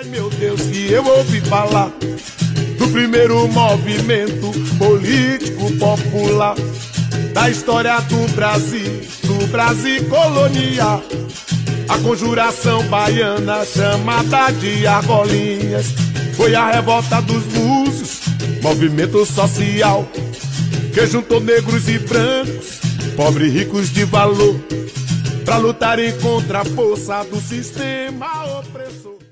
Ai meu Deus, que eu ouvi falar do primeiro movimento político popular da história do Brasil, do Brasil colonial. A conjuração baiana chamada de argolinhas foi a revolta dos búzios, movimento social que juntou negros e brancos, pobres e ricos de valor, para lutarem contra a força do sistema opressor.